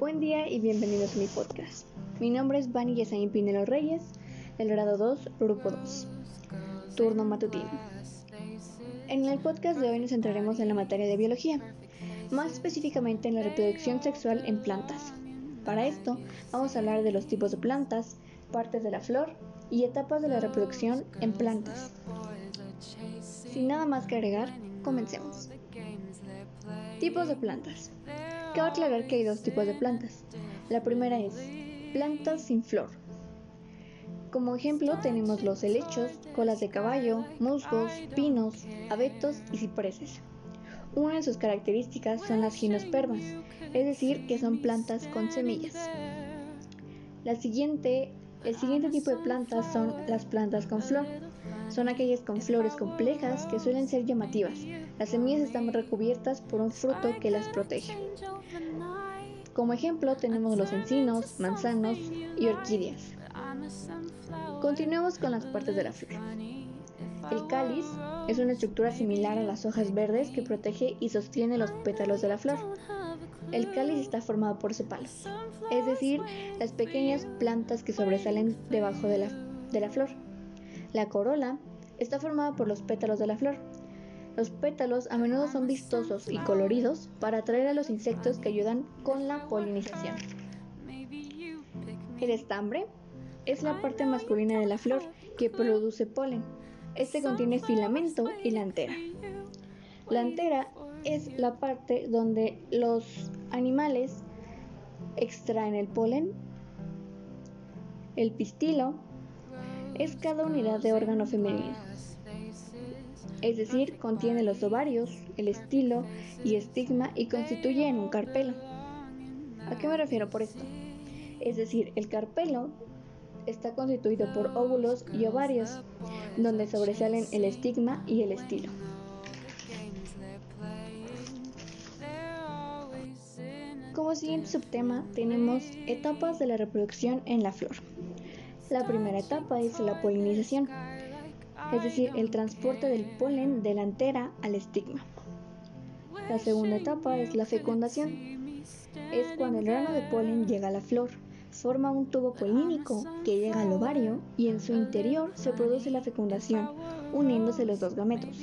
Buen día y bienvenidos a mi podcast. Mi nombre es Vani Yesaín Pinelo Reyes, del grado 2, grupo 2, turno matutino. En el podcast de hoy nos centraremos en la materia de biología, más específicamente en la reproducción sexual en plantas. Para esto vamos a hablar de los tipos de plantas, partes de la flor y etapas de la reproducción en plantas. Sin nada más que agregar, comencemos. Tipos de plantas. Cabe aclarar que hay dos tipos de plantas. La primera es plantas sin flor. Como ejemplo tenemos los helechos, colas de caballo, musgos, pinos, abetos y cipreses. Una de sus características son las ginospermas, es decir, que son plantas con semillas. La siguiente, el siguiente tipo de plantas son las plantas con flor. Son aquellas con flores complejas que suelen ser llamativas. Las semillas están recubiertas por un fruto que las protege. Como ejemplo tenemos los encinos, manzanos y orquídeas. Continuemos con las partes de la flor. El cáliz es una estructura similar a las hojas verdes que protege y sostiene los pétalos de la flor. El cáliz está formado por sepalos, es decir, las pequeñas plantas que sobresalen debajo de la, de la flor. La corola está formada por los pétalos de la flor. Los pétalos a menudo son vistosos y coloridos para atraer a los insectos que ayudan con la polinización. El estambre es la parte masculina de la flor que produce polen. Este contiene filamento y la antera. La antera es la parte donde los animales extraen el polen. El pistilo es cada unidad de órgano femenino. Es decir, contiene los ovarios, el estilo y estigma y constituye en un carpelo. ¿A qué me refiero por esto? Es decir, el carpelo está constituido por óvulos y ovarios, donde sobresalen el estigma y el estilo. Como siguiente subtema tenemos etapas de la reproducción en la flor. La primera etapa es la polinización, es decir, el transporte del polen de la antera al estigma. La segunda etapa es la fecundación, es cuando el grano de polen llega a la flor, forma un tubo polínico que llega al ovario y en su interior se produce la fecundación, uniéndose los dos gametos.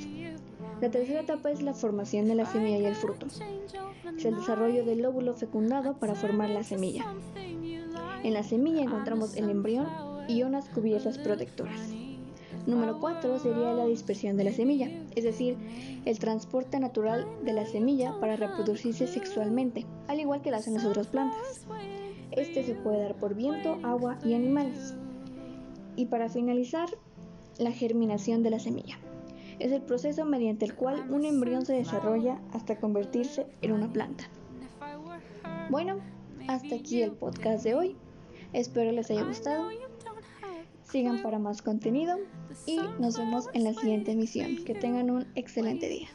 La tercera etapa es la formación de la semilla y el fruto. Es el desarrollo del óvulo fecundado para formar la semilla. En la semilla encontramos el embrión y unas cubiertas protectoras. Número 4 sería la dispersión de la semilla, es decir, el transporte natural de la semilla para reproducirse sexualmente, al igual que lo hacen las otras plantas. Este se puede dar por viento, agua y animales. Y para finalizar, la germinación de la semilla. Es el proceso mediante el cual un embrión se desarrolla hasta convertirse en una planta. Bueno, hasta aquí el podcast de hoy. Espero les haya gustado. Sigan para más contenido y nos vemos en la siguiente emisión. Que tengan un excelente día.